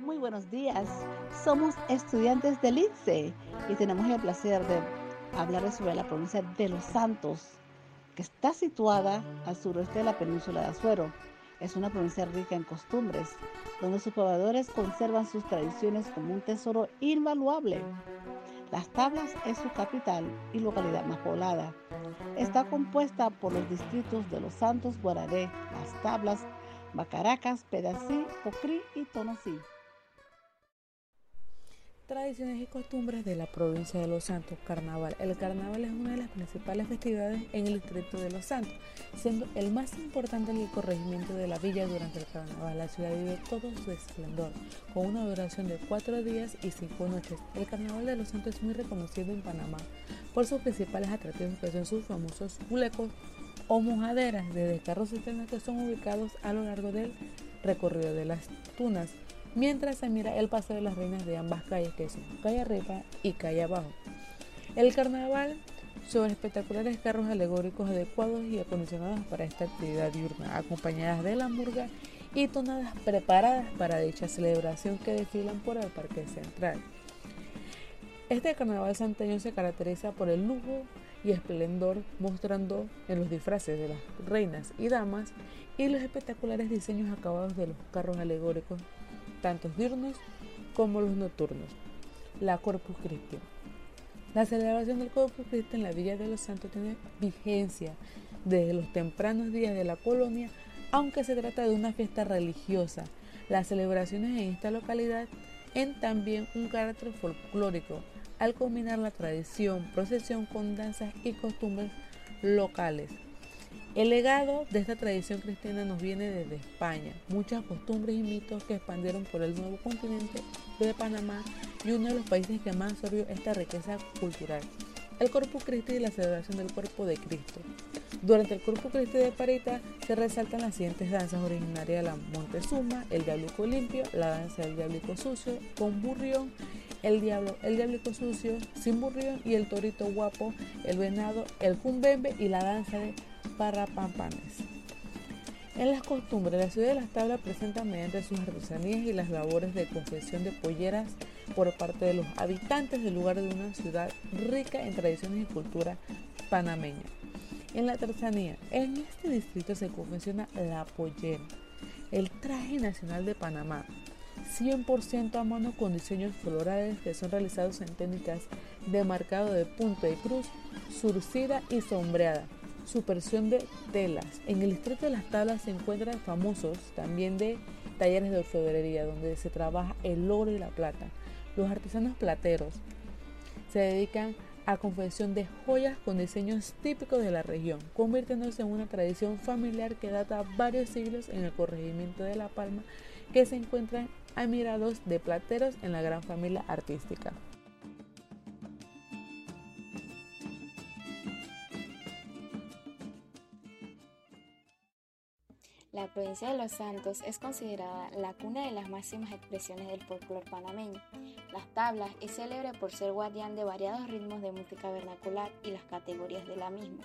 Muy buenos días. Somos estudiantes del ITSE y tenemos el placer de hablarles sobre la provincia de Los Santos, que está situada al suroeste de la península de Azuero. Es una provincia rica en costumbres, donde sus pobladores conservan sus tradiciones como un tesoro invaluable. Las Tablas es su capital y localidad más poblada. Está compuesta por los distritos de Los Santos, Guararé, Las Tablas, Bacaracas, Pedací, Ocrí y Tonosí. Tradiciones y costumbres de la provincia de Los Santos, Carnaval. El carnaval es una de las principales festividades en el distrito de Los Santos, siendo el más importante en el corregimiento de la villa durante el carnaval. La ciudad vive todo su esplendor, con una duración de cuatro días y cinco noches. El carnaval de Los Santos es muy reconocido en Panamá por sus principales atractivos, que son sus famosos culecos o mojaderas de descarros cisternas que son ubicados a lo largo del recorrido de las tunas mientras se mira el paseo de las reinas de ambas calles, que son calle arriba y calle abajo. El carnaval sobre espectaculares carros alegóricos adecuados y acondicionados para esta actividad diurna, acompañadas de la hamburga y tonadas preparadas para dicha celebración que desfilan por el Parque Central. Este carnaval santeño se caracteriza por el lujo y esplendor mostrando en los disfraces de las reinas y damas y los espectaculares diseños acabados de los carros alegóricos tanto diurnos como los nocturnos. La Corpus Christi. La celebración del Corpus Christi en la Villa de los Santos tiene vigencia desde los tempranos días de la colonia, aunque se trata de una fiesta religiosa. Las celebraciones en esta localidad en también un carácter folclórico, al combinar la tradición, procesión con danzas y costumbres locales. El legado de esta tradición cristiana nos viene desde España, muchas costumbres y mitos que expandieron por el nuevo continente de Panamá y uno de los países que más absorbió esta riqueza cultural, el Corpus Christi y la celebración del cuerpo de Cristo. Durante el Corpus Christi de Parita se resaltan las siguientes danzas originarias de la Montezuma, el diablico limpio, la danza del diablico sucio, con burrión, el diablo, el diablico sucio, sin burrión y el torito guapo, el venado, el cumbembe y la danza de para pampanes. En las costumbres, la ciudad de Las Tablas presenta mediante sus artesanías y las labores de confección de polleras por parte de los habitantes del lugar de una ciudad rica en tradiciones y cultura panameña. En la artesanía, en este distrito se confecciona la pollera, el traje nacional de Panamá, 100% a mano con diseños florales que son realizados en técnicas de marcado de punto y cruz, surcida y sombreada supersión de telas. En el distrito de las tablas se encuentran famosos también de talleres de orfebrería donde se trabaja el oro y la plata. Los artesanos plateros se dedican a confección de joyas con diseños típicos de la región, convirtiéndose en una tradición familiar que data varios siglos en el corregimiento de La Palma, que se encuentran admirados de plateros en la gran familia artística. Provincia de Los Santos es considerada la cuna de las máximas expresiones del folclore panameño. Las tablas es célebre por ser guardián de variados ritmos de música vernacular y las categorías de la misma.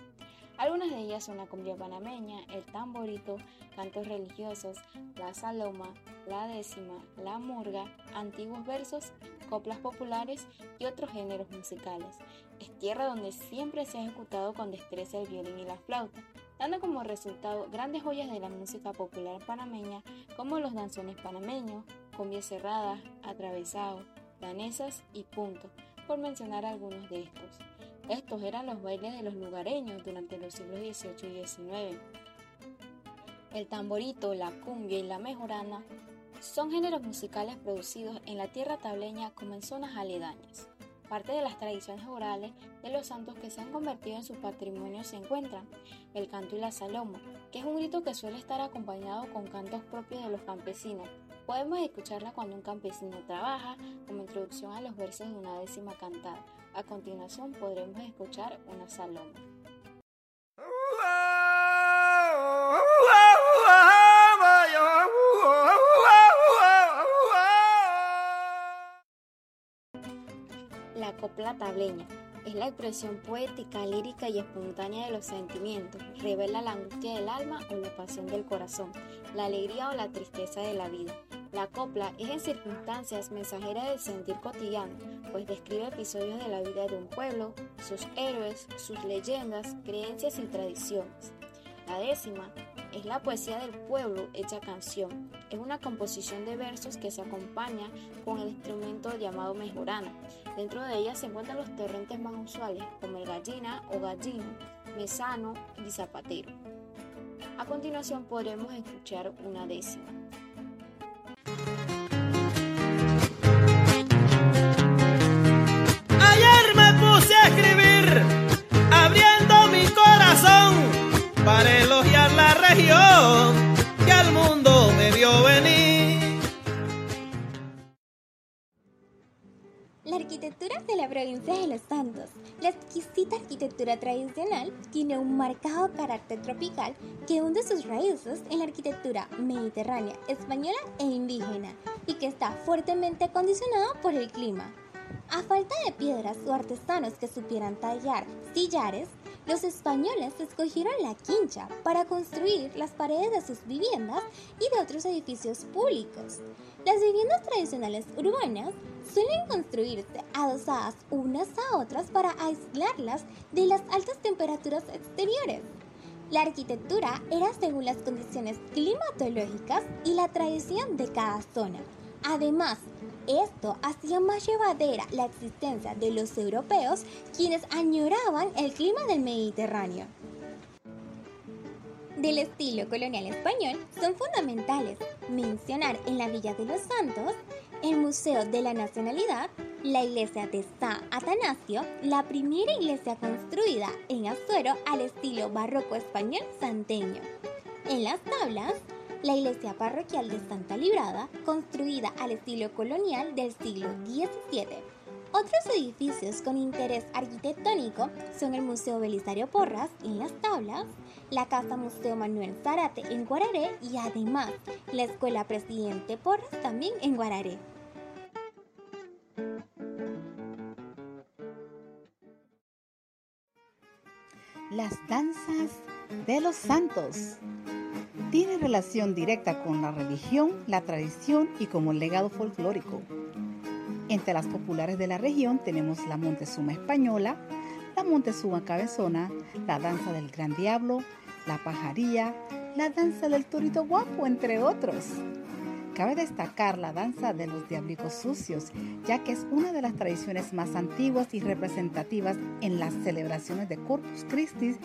Algunas de ellas son la cumbia panameña, el tamborito, cantos religiosos, la saloma, la décima, la murga, antiguos versos, coplas populares y otros géneros musicales. Es tierra donde siempre se ha ejecutado con destreza el violín y la flauta dando como resultado grandes joyas de la música popular panameña como los danzones panameños, cumbias cerradas, atravesados, danesas y punto, por mencionar algunos de estos. Estos eran los bailes de los lugareños durante los siglos XVIII y XIX. El tamborito, la cumbia y la mejorana son géneros musicales producidos en la tierra tableña como en zonas aledañas. Parte de las tradiciones orales de los santos que se han convertido en su patrimonio se encuentran el canto y la saloma, que es un grito que suele estar acompañado con cantos propios de los campesinos. Podemos escucharla cuando un campesino trabaja, como introducción a los versos de una décima cantada. A continuación podremos escuchar una saloma. Copla tableña es la expresión poética, lírica y espontánea de los sentimientos. Revela la angustia del alma o la pasión del corazón, la alegría o la tristeza de la vida. La copla es en circunstancias mensajera del sentir cotidiano, pues describe episodios de la vida de un pueblo, sus héroes, sus leyendas, creencias y tradiciones. La décima es la poesía del pueblo hecha canción. Es una composición de versos que se acompaña con el instrumento llamado mejorana. Dentro de ella se encuentran los torrentes más usuales, como el gallina o gallino, mesano y zapatero. A continuación podremos escuchar una décima. De Los Santos, la exquisita arquitectura tradicional, tiene un marcado carácter tropical que hunde sus raíces en la arquitectura mediterránea, española e indígena y que está fuertemente condicionada por el clima. A falta de piedras o artesanos que supieran tallar sillares, los españoles escogieron la quincha para construir las paredes de sus viviendas y de otros edificios públicos. Las viviendas tradicionales urbanas suelen construirse adosadas unas a otras para aislarlas de las altas temperaturas exteriores. La arquitectura era según las condiciones climatológicas y la tradición de cada zona. Además, esto hacía más llevadera la existencia de los europeos quienes añoraban el clima del Mediterráneo. Del estilo colonial español son fundamentales mencionar en la Villa de los Santos el Museo de la Nacionalidad, la iglesia de San Atanasio, la primera iglesia construida en Azuero al estilo barroco español santeño. En las tablas, la iglesia parroquial de Santa Librada, construida al estilo colonial del siglo XVII. Otros edificios con interés arquitectónico son el Museo Belisario Porras en Las Tablas, la Casa Museo Manuel Zarate en Guararé y además la Escuela Presidente Porras también en Guararé. Las danzas de los santos tienen relación directa con la religión, la tradición y como legado folclórico. Entre las populares de la región tenemos la Montezuma española, la Montezuma cabezona, la danza del gran diablo, la pajaría, la danza del torito guapo, entre otros. Cabe destacar la danza de los diablicos sucios, ya que es una de las tradiciones más antiguas y representativas en las celebraciones de Corpus Christi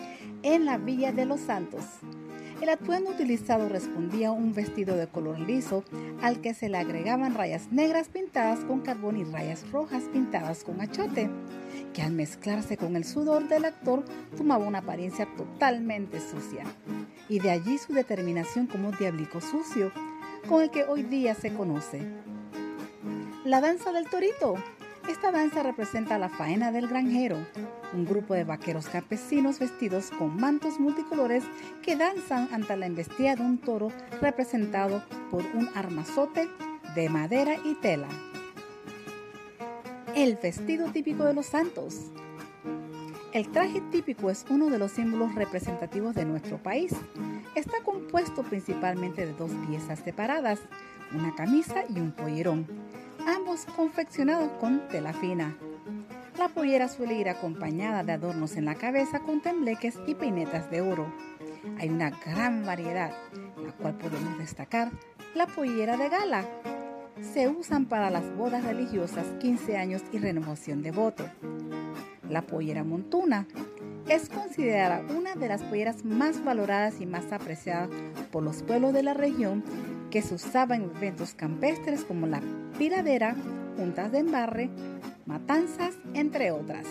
en la Villa de los Santos. El atuendo utilizado respondía a un vestido de color liso al que se le agregaban rayas negras pintadas con carbón y rayas rojas pintadas con achote, que al mezclarse con el sudor del actor tomaba una apariencia totalmente sucia. Y de allí su determinación como diablico sucio, con el que hoy día se conoce. La danza del torito. Esta danza representa la faena del granjero, un grupo de vaqueros campesinos vestidos con mantos multicolores que danzan ante la embestida de un toro representado por un armazote de madera y tela. El vestido típico de los santos. El traje típico es uno de los símbolos representativos de nuestro país. Está compuesto principalmente de dos piezas separadas, una camisa y un pollerón, ambos confeccionados con tela fina. La pollera suele ir acompañada de adornos en la cabeza con tembleques y peinetas de oro. Hay una gran variedad, la cual podemos destacar la pollera de gala. Se usan para las bodas religiosas, 15 años y renovación de voto. La pollera montuna es considerada una de las polleras más valoradas y más apreciadas por los pueblos de la región que se usaba en eventos campestres como la piradera, juntas de embarre, matanzas, entre otras.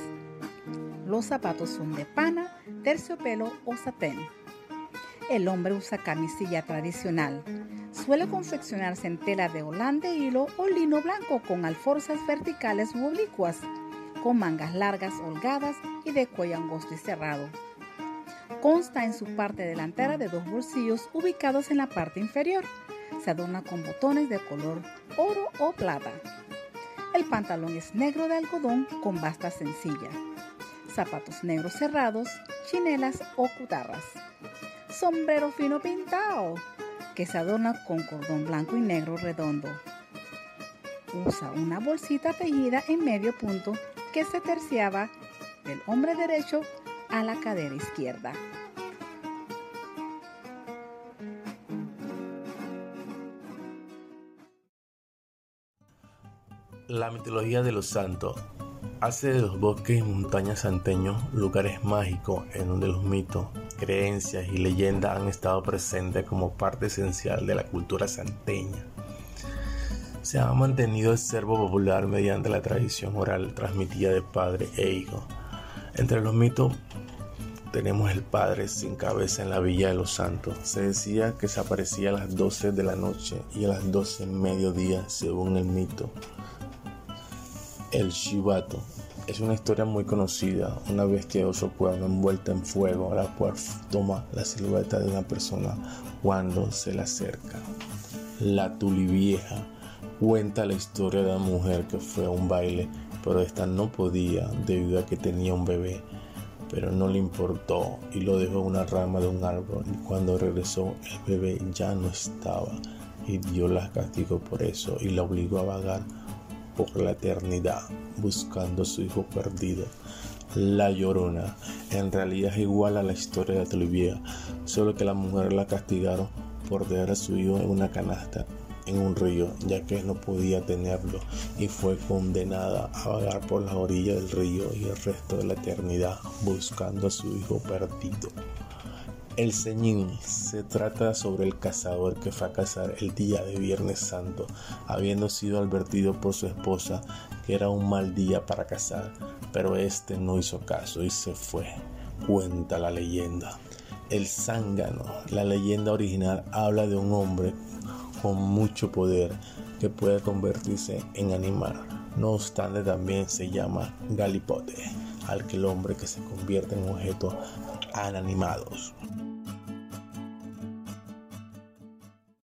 Los zapatos son de pana, terciopelo o satén. El hombre usa camisilla tradicional. Suele confeccionarse en tela de holanda, hilo o lino blanco con alforzas verticales u oblicuas con mangas largas, holgadas y de cuello angosto y cerrado. Consta en su parte delantera de dos bolsillos ubicados en la parte inferior. Se adorna con botones de color oro o plata. El pantalón es negro de algodón con basta sencilla. zapatos negros cerrados, chinelas o cutarras. Sombrero fino pintado, que se adorna con cordón blanco y negro redondo. Usa una bolsita teñida en medio punto que se terciaba del hombre derecho a la cadera izquierda. La mitología de los santos hace de los bosques y montañas santeños lugares mágicos en donde los mitos, creencias y leyendas han estado presentes como parte esencial de la cultura santeña. Se ha mantenido el servo popular mediante la tradición oral transmitida de padre e hijo. Entre los mitos tenemos el padre sin cabeza en la Villa de los Santos. Se decía que se aparecía a las 12 de la noche y a las 12 del mediodía según el mito. El Shibato es una historia muy conocida, una bestia oso cuerno envuelta en fuego, la cual toma la silueta de una persona cuando se le acerca. La Tulivieja cuenta la historia de una mujer que fue a un baile, pero esta no podía debido a que tenía un bebé, pero no le importó y lo dejó en una rama de un árbol y cuando regresó el bebé ya no estaba y Dios la castigó por eso y la obligó a vagar por la eternidad buscando a su hijo perdido. La Llorona en realidad es igual a la historia de Tulivia, solo que la mujer la castigaron por dejar a su hijo en una canasta en un río, ya que no podía tenerlo y fue condenada a vagar por las orillas del río y el resto de la eternidad buscando a su hijo perdido. El ceñín se trata sobre el cazador que fue a cazar el día de Viernes Santo, habiendo sido advertido por su esposa que era un mal día para cazar, pero este no hizo caso y se fue. Cuenta la leyenda. El zángano, la leyenda original, habla de un hombre con mucho poder que puede convertirse en animal. No obstante, también se llama galipote, al que el hombre que se convierte en objeto animados.